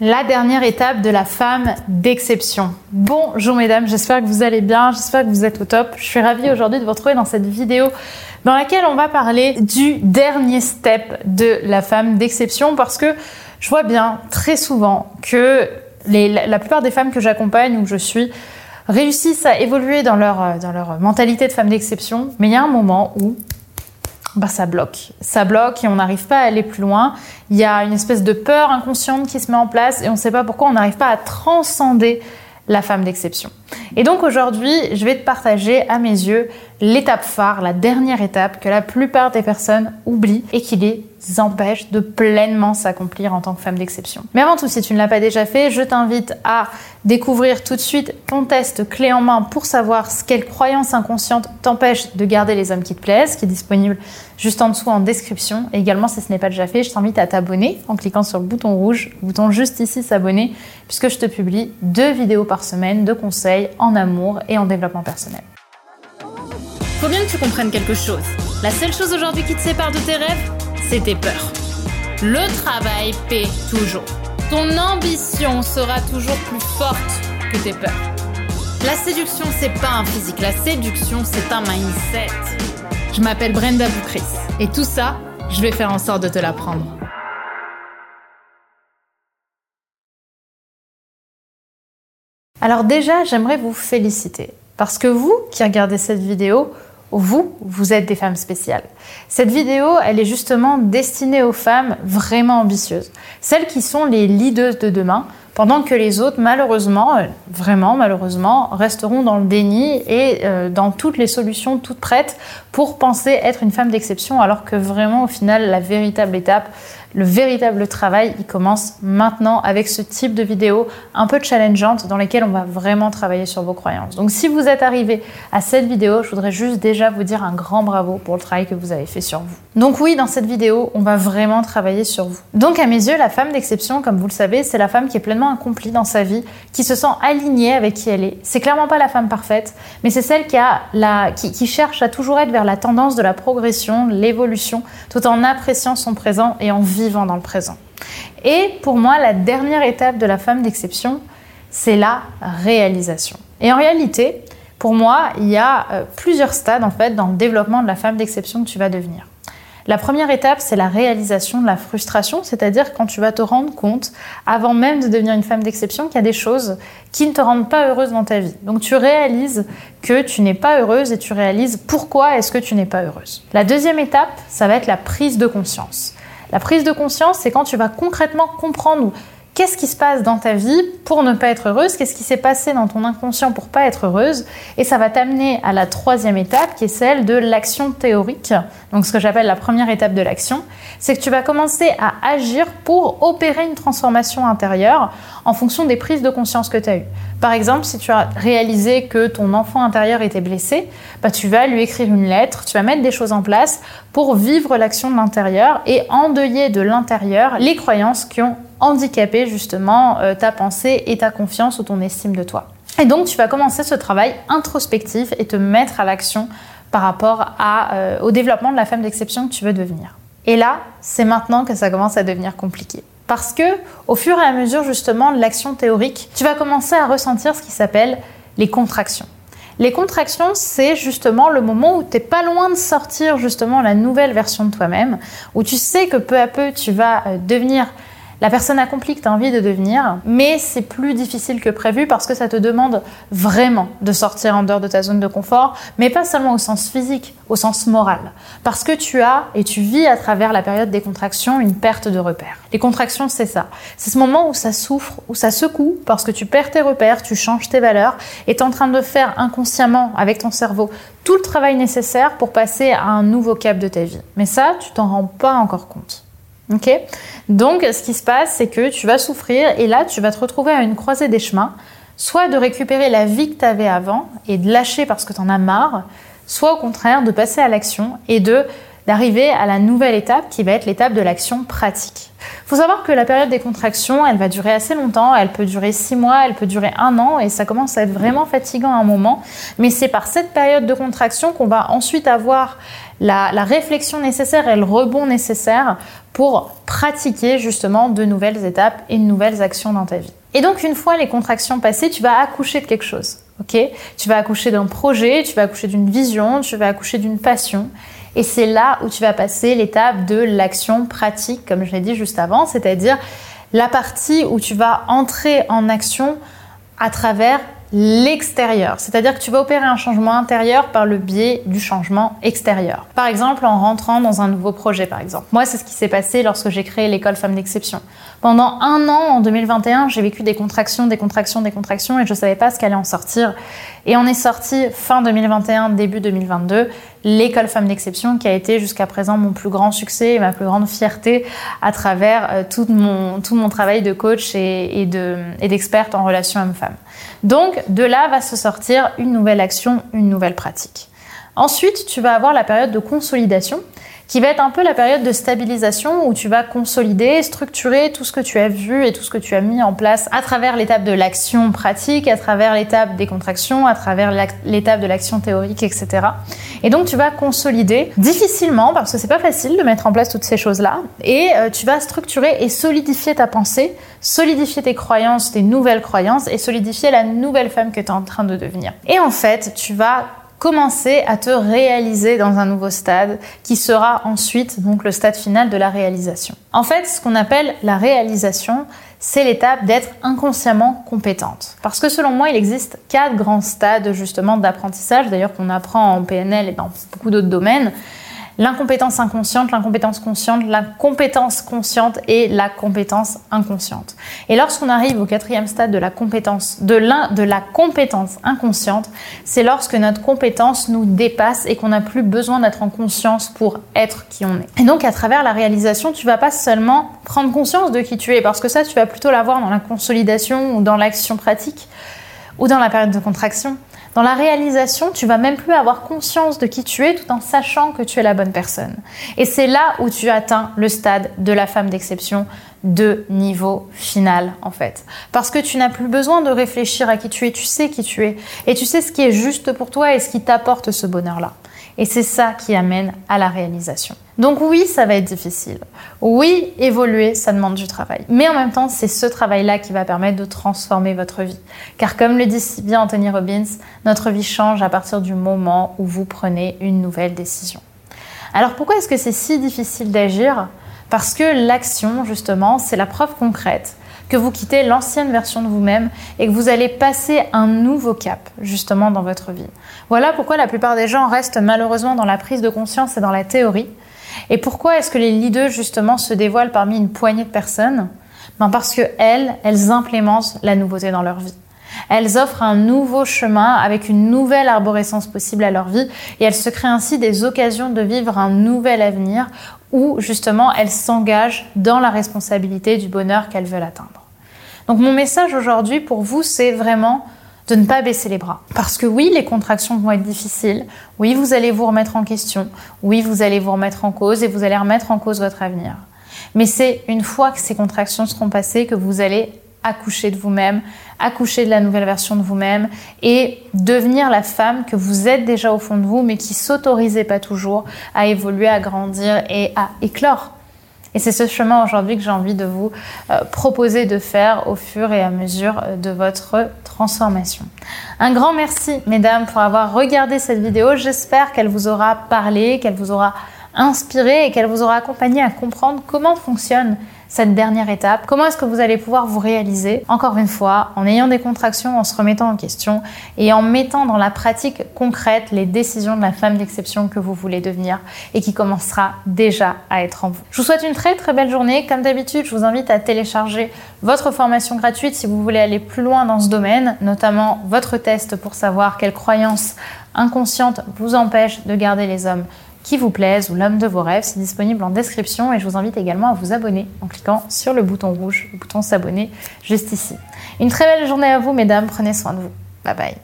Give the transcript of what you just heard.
La dernière étape de la femme d'exception. Bonjour mesdames, j'espère que vous allez bien, j'espère que vous êtes au top. Je suis ravie aujourd'hui de vous retrouver dans cette vidéo dans laquelle on va parler du dernier step de la femme d'exception parce que je vois bien très souvent que la plupart des femmes que j'accompagne ou que je suis réussissent à évoluer dans leur, dans leur mentalité de femme d'exception, mais il y a un moment où bah, ça bloque. Ça bloque et on n'arrive pas à aller plus loin. Il y a une espèce de peur inconsciente qui se met en place et on ne sait pas pourquoi on n'arrive pas à transcender la femme d'exception. Et donc aujourd'hui, je vais te partager à mes yeux l'étape phare, la dernière étape que la plupart des personnes oublient et qui les empêche de pleinement s'accomplir en tant que femme d'exception. Mais avant tout, si tu ne l'as pas déjà fait, je t'invite à découvrir tout de suite ton test clé en main pour savoir quelle croyance inconsciente t'empêche de garder les hommes qui te plaisent, qui est disponible juste en dessous en description. Et également, si ce n'est pas déjà fait, je t'invite à t'abonner en cliquant sur le bouton rouge, le bouton juste ici s'abonner, puisque je te publie deux vidéos par semaine de conseils en amour et en développement personnel. Faut bien que tu comprennes quelque chose. La seule chose aujourd'hui qui te sépare de tes rêves, c'est tes peurs. Le travail paie toujours. Ton ambition sera toujours plus forte que tes peurs. La séduction, c'est pas un physique. La séduction, c'est un mindset. Je m'appelle Brenda Boucris. Et tout ça, je vais faire en sorte de te l'apprendre. Alors déjà, j'aimerais vous féliciter. Parce que vous qui regardez cette vidéo, vous, vous êtes des femmes spéciales. Cette vidéo, elle est justement destinée aux femmes vraiment ambitieuses, celles qui sont les leaders de demain, pendant que les autres, malheureusement, euh, vraiment malheureusement, resteront dans le déni et euh, dans toutes les solutions toutes prêtes pour penser être une femme d'exception, alors que vraiment, au final, la véritable étape, le véritable travail, il commence maintenant avec ce type de vidéo un peu challengeante dans lesquelles on va vraiment travailler sur vos croyances. Donc si vous êtes arrivé à cette vidéo, je voudrais juste déjà vous dire un grand bravo pour le travail que vous avez fait sur vous. Donc oui, dans cette vidéo, on va vraiment travailler sur vous. Donc à mes yeux, la femme d'exception, comme vous le savez, c'est la femme qui est pleinement accomplie dans sa vie, qui se sent alignée avec qui elle est. C'est clairement pas la femme parfaite, mais c'est celle qui, a la, qui, qui cherche à toujours être vers la tendance de la progression, l'évolution, tout en appréciant son présent et en vivant dans le présent. Et pour moi, la dernière étape de la femme d'exception, c'est la réalisation. Et en réalité, pour moi, il y a euh, plusieurs stades en fait dans le développement de la femme d'exception que tu vas devenir. La première étape, c'est la réalisation de la frustration, c'est-à-dire quand tu vas te rendre compte, avant même de devenir une femme d'exception, qu'il y a des choses qui ne te rendent pas heureuse dans ta vie. Donc tu réalises que tu n'es pas heureuse et tu réalises pourquoi est-ce que tu n'es pas heureuse. La deuxième étape, ça va être la prise de conscience. La prise de conscience, c'est quand tu vas concrètement comprendre qu'est-ce qui se passe dans ta vie pour ne pas être heureuse, qu'est-ce qui s'est passé dans ton inconscient pour pas être heureuse, et ça va t'amener à la troisième étape qui est celle de l'action théorique. Donc ce que j'appelle la première étape de l'action, c'est que tu vas commencer à agir pour opérer une transformation intérieure en fonction des prises de conscience que tu as eues. Par exemple, si tu as réalisé que ton enfant intérieur était blessé, bah, tu vas lui écrire une lettre, tu vas mettre des choses en place pour vivre l'action de l'intérieur et endeuiller de l'intérieur les croyances qui ont handicapé justement euh, ta pensée et ta confiance ou ton estime de toi. Et donc tu vas commencer ce travail introspectif et te mettre à l'action par rapport à, euh, au développement de la femme d'exception que tu veux devenir. Et là, c'est maintenant que ça commence à devenir compliqué. Parce que au fur et à mesure justement de l'action théorique, tu vas commencer à ressentir ce qui s'appelle les contractions. Les contractions, c'est justement le moment où tu n'es pas loin de sortir justement la nouvelle version de toi-même, où tu sais que peu à peu tu vas euh, devenir la personne accomplie que tu as envie de devenir, mais c'est plus difficile que prévu parce que ça te demande vraiment de sortir en dehors de ta zone de confort, mais pas seulement au sens physique, au sens moral. Parce que tu as et tu vis à travers la période des contractions une perte de repères. Les contractions, c'est ça. C'est ce moment où ça souffre, où ça secoue parce que tu perds tes repères, tu changes tes valeurs et tu es en train de faire inconsciemment avec ton cerveau tout le travail nécessaire pour passer à un nouveau cap de ta vie. Mais ça, tu t'en rends pas encore compte. Donc, ce qui se passe, c'est que tu vas souffrir et là, tu vas te retrouver à une croisée des chemins, soit de récupérer la vie que tu avais avant et de lâcher parce que tu en as marre, soit au contraire de passer à l'action et de d'arriver à la nouvelle étape qui va être l'étape de l'action pratique. Il faut savoir que la période des contractions, elle va durer assez longtemps, elle peut durer six mois, elle peut durer un an et ça commence à être vraiment fatigant à un moment. Mais c'est par cette période de contraction qu'on va ensuite avoir la, réflexion nécessaire et le rebond nécessaire pour pratiquer justement de nouvelles étapes et de nouvelles actions dans ta vie. Et donc une fois les contractions passées, tu vas accoucher de quelque chose. Ok? Tu vas accoucher d'un projet, tu vas accoucher d'une vision, tu vas accoucher d'une passion. Et c'est là où tu vas passer l'étape de l'action pratique, comme je l'ai dit juste avant, c'est-à-dire la partie où tu vas entrer en action à travers l'extérieur. C'est-à-dire que tu vas opérer un changement intérieur par le biais du changement extérieur. Par exemple, en rentrant dans un nouveau projet, par exemple. Moi, c'est ce qui s'est passé lorsque j'ai créé l'école Femmes d'Exception. Pendant un an, en 2021, j'ai vécu des contractions, des contractions, des contractions et je ne savais pas ce qu'allait en sortir. Et on est sorti fin 2021, début 2022, l'école Femmes d'Exception qui a été jusqu'à présent mon plus grand succès et ma plus grande fierté à travers euh, tout, mon, travail de coach et, et d'experte en relations hommes-femmes. Donc, de là va se sortir une nouvelle action, une nouvelle pratique. Ensuite, tu vas avoir la période de consolidation qui va être un peu la période de stabilisation où tu vas consolider, structurer tout ce que tu as vu et tout ce que tu as mis en place à travers l'étape de l'action pratique, à travers l'étape des contractions, à travers l'étape de l'action théorique, etc. Et donc tu vas consolider difficilement parce que c'est pas facile de mettre en place toutes ces choses-là et euh, tu vas structurer et solidifier ta pensée, solidifier tes croyances, tes nouvelles croyances et solidifier la nouvelle femme que tu es en train de devenir. Et en fait, tu vas commencer à te réaliser dans un nouveau stade qui sera ensuite donc le stade final de la réalisation. En fait, ce qu'on appelle la réalisation, c'est l'étape d'être inconsciemment compétente. Parce que selon moi, il existe quatre grands stades justement d'apprentissage, d'ailleurs qu'on apprend en PNL et dans beaucoup d'autres domaines l'incompétence inconsciente, l'incompétence consciente, la compétence consciente et la compétence inconsciente. Et lorsqu'on arrive au quatrième stade de la compétence, de, de la compétence inconsciente, c'est lorsque notre compétence nous dépasse et qu'on n'a plus besoin d'être en conscience pour être qui on est. Et donc à travers la réalisation, tu vas pas seulement prendre conscience de qui tu es, parce que ça, tu vas plutôt l'avoir dans la consolidation ou dans l'action pratique ou dans la période de contraction. Dans la réalisation, tu vas même plus avoir conscience de qui tu es tout en sachant que tu es la bonne personne. Et c'est là où tu atteins le stade de la femme d'exception de niveau final en fait. Parce que tu n'as plus besoin de réfléchir à qui tu es, tu sais qui tu es et tu sais ce qui est juste pour toi et ce qui t'apporte ce bonheur-là. Et c'est ça qui amène à la réalisation. Donc oui, ça va être difficile. Oui, évoluer, ça demande du travail. Mais en même temps, c'est ce travail-là qui va permettre de transformer votre vie. Car comme le dit si bien Anthony Robbins, notre vie change à partir du moment où vous prenez une nouvelle décision. Alors pourquoi est-ce que c'est si difficile d'agir? Parce que l'action, justement, c'est la preuve concrète que vous quittez l'ancienne version de vous-même et que vous allez passer un nouveau cap justement dans votre vie. Voilà pourquoi la plupart des gens restent malheureusement dans la prise de conscience et dans la théorie. Et pourquoi est-ce que les leaders justement se dévoilent parmi une poignée de personnes? Ben Parce que elles, elles implémentent la nouveauté dans leur vie. Elles offrent un nouveau chemin avec une nouvelle arborescence possible à leur vie et elles se créent ainsi des occasions de vivre un nouvel avenir où justement elles s'engagent dans la responsabilité du bonheur qu'elles veulent atteindre. Donc mon message aujourd'hui pour vous, c'est vraiment de ne pas baisser les bras. Parce que oui, les contractions vont être difficiles, oui, vous allez vous remettre en question, oui, vous allez vous remettre en cause et vous allez remettre en cause votre avenir. Mais c'est une fois que ces contractions seront passées que vous allez accoucher de vous-même, accoucher de la nouvelle version de vous-même et devenir la femme que vous êtes déjà au fond de vous, mais qui s'autorisait pas toujours à évoluer, à grandir et à éclore. Et c'est ce chemin aujourd'hui que j'ai envie de vous euh, proposer de faire au fur et à mesure euh, de votre transformation. Un grand merci, mesdames, pour avoir regardé cette vidéo. J'espère qu'elle vous aura parlé, qu'elle vous aura inspiré et qu'elle vous aura accompagné à comprendre comment fonctionne cette dernière étape Comment est-ce que vous allez pouvoir vous réaliser Encore une fois, en ayant des contractions, en se remettant en question et en mettant dans la pratique concrète les décisions de la femme d'exception que vous voulez devenir et qui commencera déjà à être en vous. Je vous souhaite une très très belle journée. Comme d'habitude, je vous invite à télécharger votre formation gratuite si vous voulez aller plus loin dans ce domaine, notamment votre test pour savoir quelles croyances inconscientes vous empêchent de garder les hommes qui vous plaise ou l'homme de vos rêves. C'est disponible en description et je vous invite également à vous abonner en cliquant sur le bouton rouge, le bouton s'abonner juste ici. Une très belle journée à vous, mesdames. Prenez soin de vous. Bye bye.